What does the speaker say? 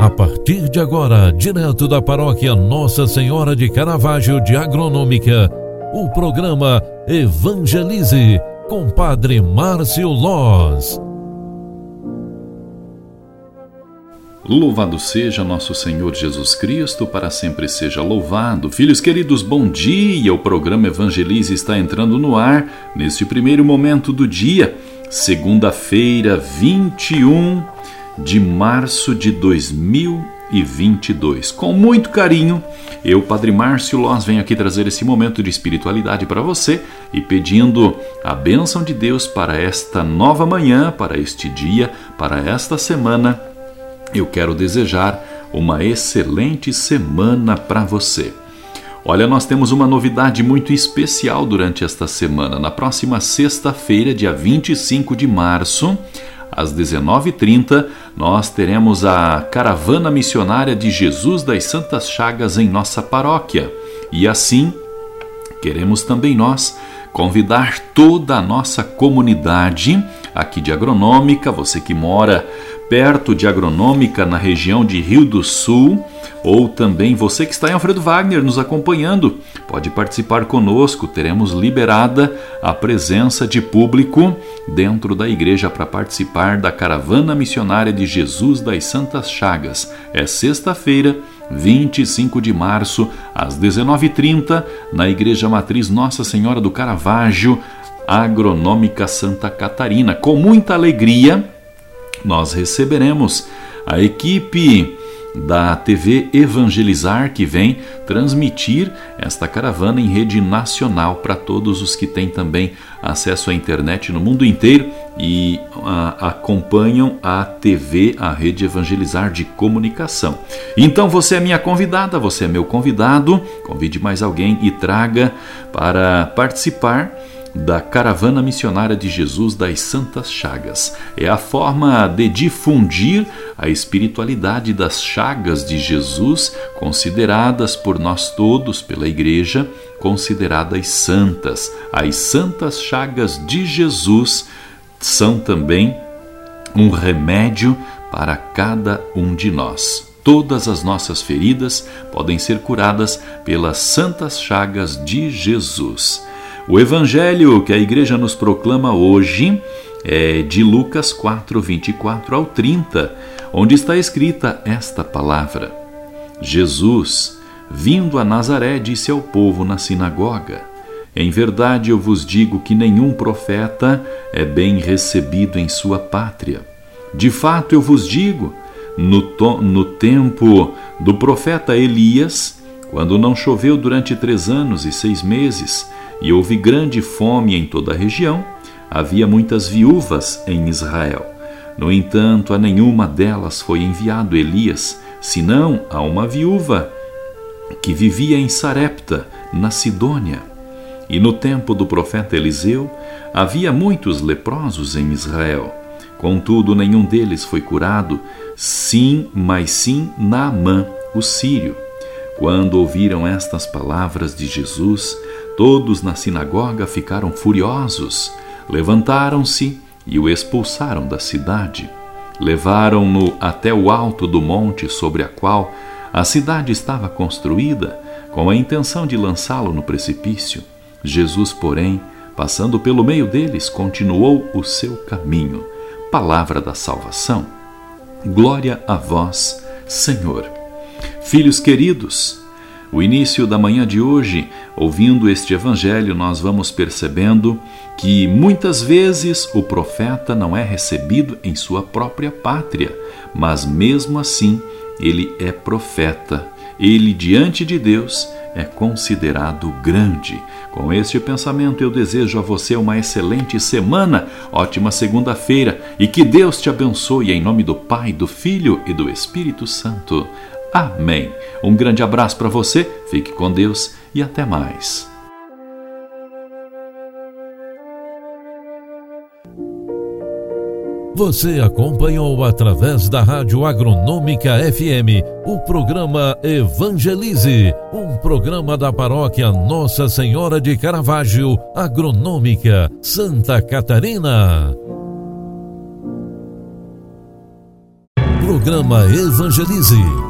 A partir de agora, direto da paróquia Nossa Senhora de Caravaggio de Agronômica, o programa Evangelize com Padre Márcio Loz. Louvado seja nosso Senhor Jesus Cristo, para sempre seja louvado. Filhos queridos, bom dia! O programa Evangelize está entrando no ar neste primeiro momento do dia, segunda-feira, 21 de março de 2022. Com muito carinho, eu, Padre Márcio Loz, venho aqui trazer esse momento de espiritualidade para você e pedindo a bênção de Deus para esta nova manhã, para este dia, para esta semana. Eu quero desejar uma excelente semana para você. Olha, nós temos uma novidade muito especial durante esta semana. Na próxima sexta-feira, dia 25 de março, às 19h30, nós teremos a Caravana Missionária de Jesus das Santas Chagas em nossa paróquia. E assim, queremos também nós convidar toda a nossa comunidade aqui de Agronômica, você que mora perto de Agronômica, na região de Rio do Sul, ou também você que está em Alfredo Wagner nos acompanhando, pode participar conosco. Teremos liberada a presença de público dentro da igreja para participar da caravana missionária de Jesus das Santas Chagas. É sexta-feira, 25 de março, às 19h30, na Igreja Matriz Nossa Senhora do Caravaggio, Agronômica Santa Catarina. Com muita alegria, nós receberemos a equipe da TV Evangelizar que vem transmitir esta caravana em rede nacional para todos os que têm também acesso à internet no mundo inteiro e a, acompanham a TV, a rede Evangelizar de comunicação. Então você é minha convidada, você é meu convidado, convide mais alguém e traga para participar da Caravana Missionária de Jesus das Santas Chagas. É a forma de difundir a espiritualidade das chagas de Jesus, consideradas por nós todos, pela Igreja, consideradas santas. As santas chagas de Jesus são também um remédio para cada um de nós. Todas as nossas feridas podem ser curadas pelas santas chagas de Jesus. O evangelho que a igreja nos proclama hoje é de Lucas 4, 24 ao 30, onde está escrita esta palavra: Jesus, vindo a Nazaré, disse ao povo na sinagoga: Em verdade eu vos digo que nenhum profeta é bem recebido em sua pátria. De fato eu vos digo, no, no tempo do profeta Elias, quando não choveu durante três anos e seis meses, e houve grande fome em toda a região, havia muitas viúvas em Israel. No entanto, a nenhuma delas foi enviado Elias, senão a uma viúva que vivia em Sarepta, na Sidônia. E no tempo do profeta Eliseu, havia muitos leprosos em Israel. Contudo, nenhum deles foi curado, sim, mas sim Naamã, o sírio. Quando ouviram estas palavras de Jesus, Todos na sinagoga ficaram furiosos, levantaram-se e o expulsaram da cidade. Levaram-no até o alto do monte sobre a qual a cidade estava construída, com a intenção de lançá-lo no precipício. Jesus, porém, passando pelo meio deles, continuou o seu caminho. Palavra da salvação. Glória a vós, Senhor. Filhos queridos, o início da manhã de hoje, ouvindo este evangelho, nós vamos percebendo que muitas vezes o profeta não é recebido em sua própria pátria, mas mesmo assim ele é profeta. Ele, diante de Deus, é considerado grande. Com este pensamento, eu desejo a você uma excelente semana, ótima segunda-feira e que Deus te abençoe em nome do Pai, do Filho e do Espírito Santo. Amém. Um grande abraço para você, fique com Deus e até mais. Você acompanhou através da Rádio Agronômica FM o programa Evangelize, um programa da paróquia Nossa Senhora de Caravaggio, Agronômica, Santa Catarina. Programa Evangelize.